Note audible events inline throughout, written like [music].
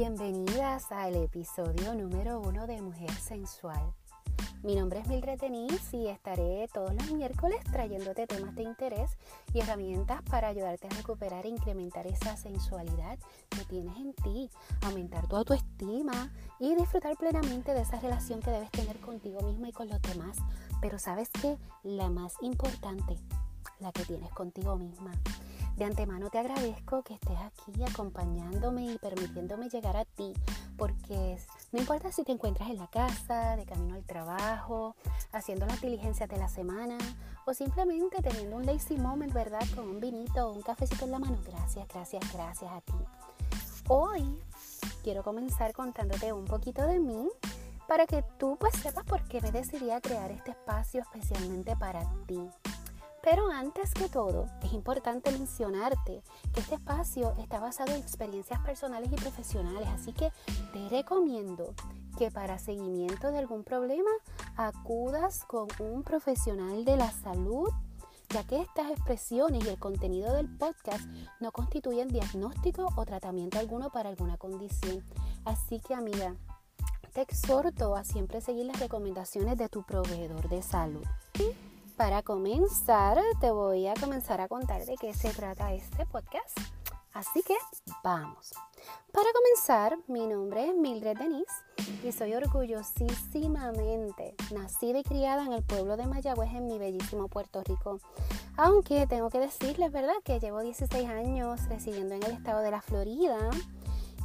Bienvenidas al episodio número uno de Mujer Sensual. Mi nombre es Mildred Denise y estaré todos los miércoles trayéndote temas de interés y herramientas para ayudarte a recuperar e incrementar esa sensualidad que tienes en ti, aumentar tu autoestima y disfrutar plenamente de esa relación que debes tener contigo misma y con los demás. Pero sabes que la más importante, la que tienes contigo misma. De antemano te agradezco que estés aquí acompañándome y permitiéndome llegar a ti, porque no importa si te encuentras en la casa, de camino al trabajo, haciendo las diligencias de la semana o simplemente teniendo un lazy moment, ¿verdad? Con un vinito o un cafecito en la mano. Gracias, gracias, gracias a ti. Hoy quiero comenzar contándote un poquito de mí para que tú pues sepas por qué me decidí a crear este espacio especialmente para ti. Pero antes que todo, es importante mencionarte que este espacio está basado en experiencias personales y profesionales, así que te recomiendo que para seguimiento de algún problema acudas con un profesional de la salud, ya que estas expresiones y el contenido del podcast no constituyen diagnóstico o tratamiento alguno para alguna condición. Así que amiga, te exhorto a siempre seguir las recomendaciones de tu proveedor de salud. Para comenzar, te voy a comenzar a contar de qué se trata este podcast. Así que vamos. Para comenzar, mi nombre es Mildred Denise y soy orgullosísimamente nacida y criada en el pueblo de Mayagüez en mi bellísimo Puerto Rico. Aunque tengo que decirles, ¿verdad?, que llevo 16 años residiendo en el estado de la Florida.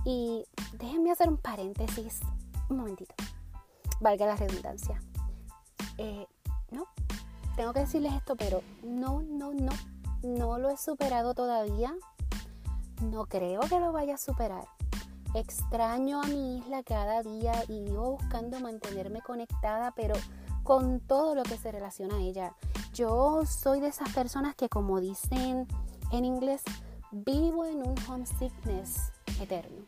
Y déjenme hacer un paréntesis, un momentito, valga la redundancia. Eh, tengo que decirles esto, pero no, no, no, no lo he superado todavía. No creo que lo vaya a superar. Extraño a mi isla cada día y vivo buscando mantenerme conectada, pero con todo lo que se relaciona a ella. Yo soy de esas personas que, como dicen en inglés, vivo en un homesickness eterno.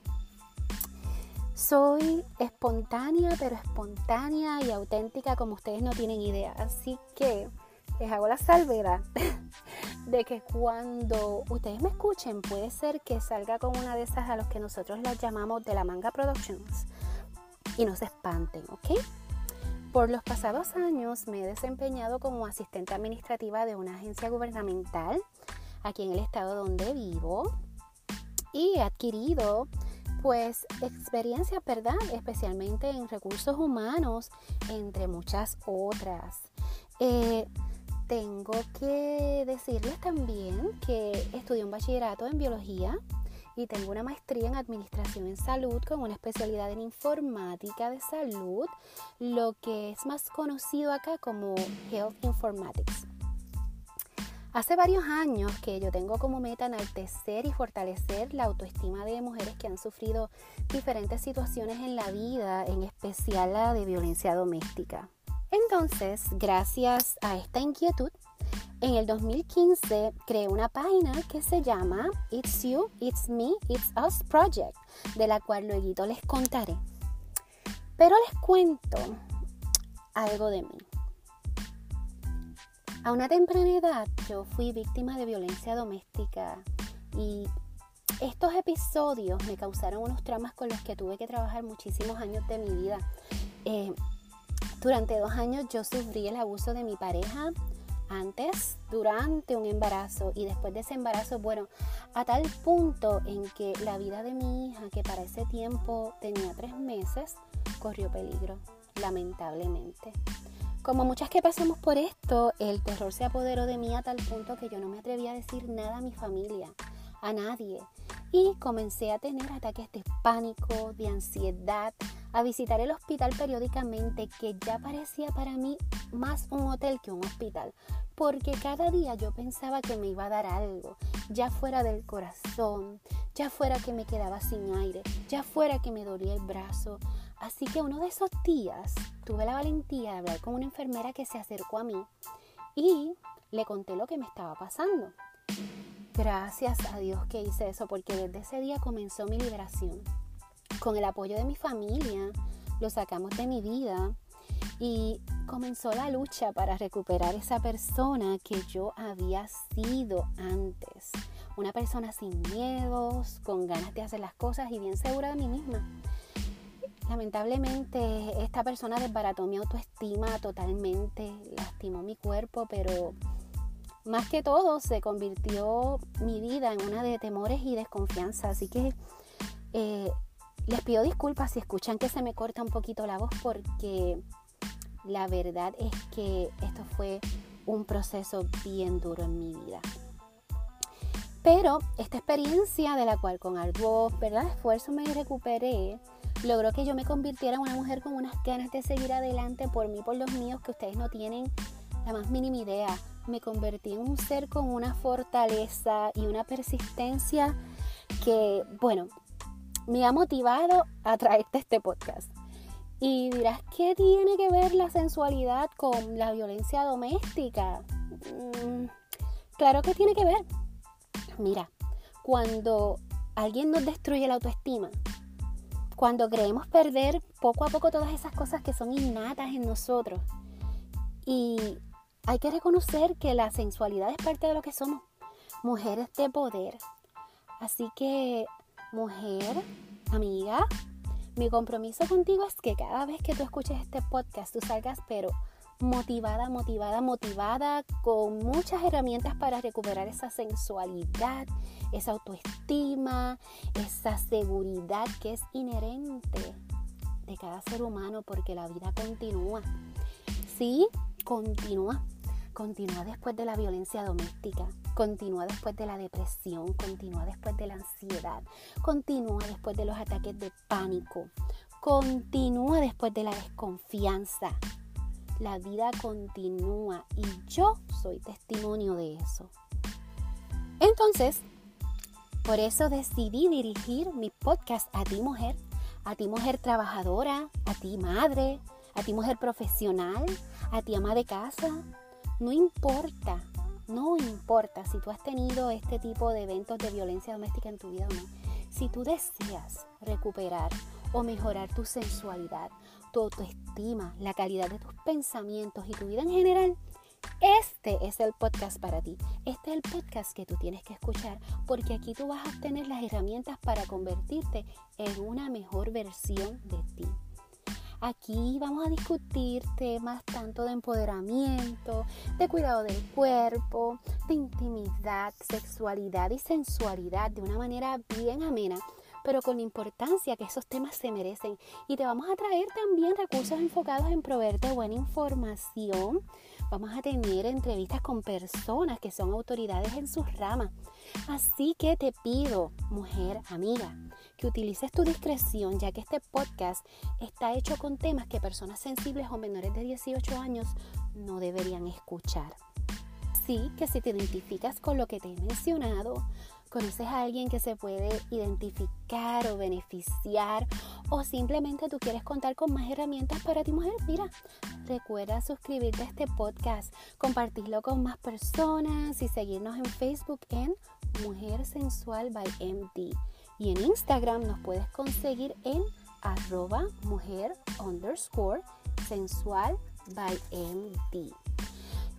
Soy espontánea, pero espontánea y auténtica como ustedes no tienen idea. Así que les hago la salvedad [laughs] de que cuando ustedes me escuchen puede ser que salga con una de esas a los que nosotros las llamamos de la manga productions y no se espanten, ¿ok? Por los pasados años me he desempeñado como asistente administrativa de una agencia gubernamental aquí en el estado donde vivo y he adquirido pues experiencias, ¿verdad? Especialmente en recursos humanos, entre muchas otras. Eh, tengo que decirles también que estudié un bachillerato en biología y tengo una maestría en administración en salud con una especialidad en informática de salud, lo que es más conocido acá como Health Informatics. Hace varios años que yo tengo como meta enaltecer y fortalecer la autoestima de mujeres que han sufrido diferentes situaciones en la vida, en especial la de violencia doméstica. Entonces, gracias a esta inquietud, en el 2015 creé una página que se llama It's You, It's Me, It's Us Project, de la cual luego les contaré. Pero les cuento algo de mí. A una temprana edad yo fui víctima de violencia doméstica y estos episodios me causaron unos traumas con los que tuve que trabajar muchísimos años de mi vida. Eh, durante dos años yo sufrí el abuso de mi pareja antes, durante un embarazo y después de ese embarazo, bueno, a tal punto en que la vida de mi hija, que para ese tiempo tenía tres meses, corrió peligro, lamentablemente. Como muchas que pasamos por esto, el terror se apoderó de mí a tal punto que yo no me atrevía a decir nada a mi familia, a nadie. Y comencé a tener ataques de pánico, de ansiedad, a visitar el hospital periódicamente, que ya parecía para mí más un hotel que un hospital, porque cada día yo pensaba que me iba a dar algo, ya fuera del corazón, ya fuera que me quedaba sin aire, ya fuera que me dolía el brazo, Así que uno de esos días tuve la valentía de hablar con una enfermera que se acercó a mí y le conté lo que me estaba pasando. Gracias a Dios que hice eso porque desde ese día comenzó mi liberación. Con el apoyo de mi familia, lo sacamos de mi vida Y comenzó la lucha para recuperar esa persona que yo había sido antes. Una persona sin miedos, con ganas de hacer las cosas y bien segura de mí misma. Lamentablemente esta persona desbarató mi autoestima totalmente, lastimó mi cuerpo, pero más que todo se convirtió mi vida en una de temores y desconfianza. Así que eh, les pido disculpas si escuchan que se me corta un poquito la voz porque la verdad es que esto fue un proceso bien duro en mi vida. Pero esta experiencia de la cual con algo, ¿verdad? Esfuerzo me recuperé, logró que yo me convirtiera en una mujer con unas ganas de seguir adelante por mí, por los míos, que ustedes no tienen la más mínima idea. Me convertí en un ser con una fortaleza y una persistencia que, bueno, me ha motivado a traerte este podcast. Y dirás, ¿qué tiene que ver la sensualidad con la violencia doméstica? Mm, claro que tiene que ver. Mira, cuando alguien nos destruye la autoestima, cuando creemos perder poco a poco todas esas cosas que son innatas en nosotros, y hay que reconocer que la sensualidad es parte de lo que somos, mujeres de poder. Así que, mujer, amiga, mi compromiso contigo es que cada vez que tú escuches este podcast, tú salgas, pero motivada, motivada, motivada, con muchas herramientas para recuperar esa sensualidad, esa autoestima, esa seguridad que es inherente de cada ser humano porque la vida continúa. Sí, continúa. Continúa después de la violencia doméstica, continúa después de la depresión, continúa después de la ansiedad, continúa después de los ataques de pánico, continúa después de la desconfianza. La vida continúa y yo soy testimonio de eso. Entonces, por eso decidí dirigir mi podcast a ti mujer, a ti mujer trabajadora, a ti madre, a ti mujer profesional, a ti ama de casa. No importa no importa si tú has tenido este tipo de eventos de violencia doméstica en tu vida o no. Si tú deseas recuperar o mejorar tu sensualidad, tu autoestima, la calidad de tus pensamientos y tu vida en general, este es el podcast para ti. Este es el podcast que tú tienes que escuchar porque aquí tú vas a obtener las herramientas para convertirte en una mejor versión de ti. Aquí vamos a discutir temas tanto de empoderamiento, de cuidado del cuerpo, de intimidad, sexualidad y sensualidad de una manera bien amena pero con la importancia que esos temas se merecen. Y te vamos a traer también recursos enfocados en proveerte buena información. Vamos a tener entrevistas con personas que son autoridades en sus ramas. Así que te pido, mujer, amiga, que utilices tu discreción, ya que este podcast está hecho con temas que personas sensibles o menores de 18 años no deberían escuchar. Sí, que si te identificas con lo que te he mencionado, conoces a alguien que se puede identificar o beneficiar o simplemente tú quieres contar con más herramientas para ti mujer, mira, recuerda suscribirte a este podcast, compartirlo con más personas y seguirnos en Facebook en Mujer Sensual by MD. Y en Instagram nos puedes conseguir en arroba mujer underscore sensual by MD.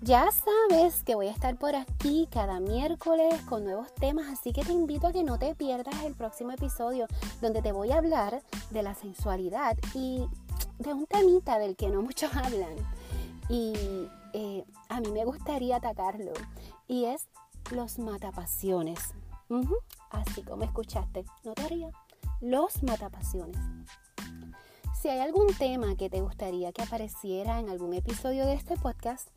Ya sabes que voy a estar por aquí cada miércoles con nuevos temas, así que te invito a que no te pierdas el próximo episodio donde te voy a hablar de la sensualidad y de un temita del que no muchos [laughs] hablan. Y eh, a mí me gustaría atacarlo y es los matapasiones. Así como escuchaste, no te rías, los matapasiones. Si hay algún tema que te gustaría que apareciera en algún episodio de este podcast,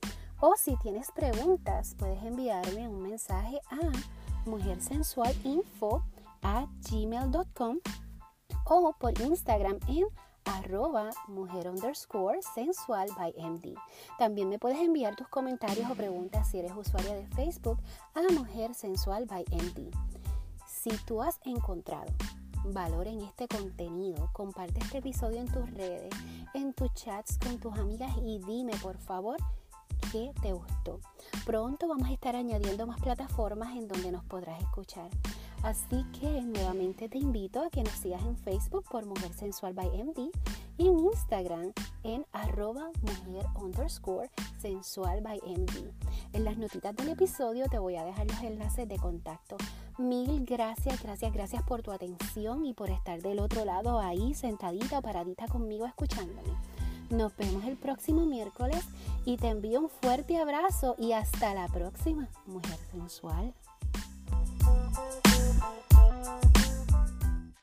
o si tienes preguntas, puedes enviarme un mensaje a mujersensualinfo a gmail.com o por Instagram en arroba mujer underscore sensual. También me puedes enviar tus comentarios o preguntas si eres usuaria de Facebook a mujer sensual by MD. Si tú has encontrado valor en este contenido, comparte este episodio en tus redes, en tus chats con tus amigas y dime por favor que te gustó. Pronto vamos a estar añadiendo más plataformas en donde nos podrás escuchar. Así que nuevamente te invito a que nos sigas en Facebook por Mujer Sensual by MD y en Instagram en arroba mujer sensual by MD. En las notitas del episodio te voy a dejar los enlaces de contacto. Mil gracias, gracias, gracias por tu atención y por estar del otro lado ahí sentadita, paradita conmigo escuchándome. Nos vemos el próximo miércoles y te envío un fuerte abrazo y hasta la próxima, mujer sensual.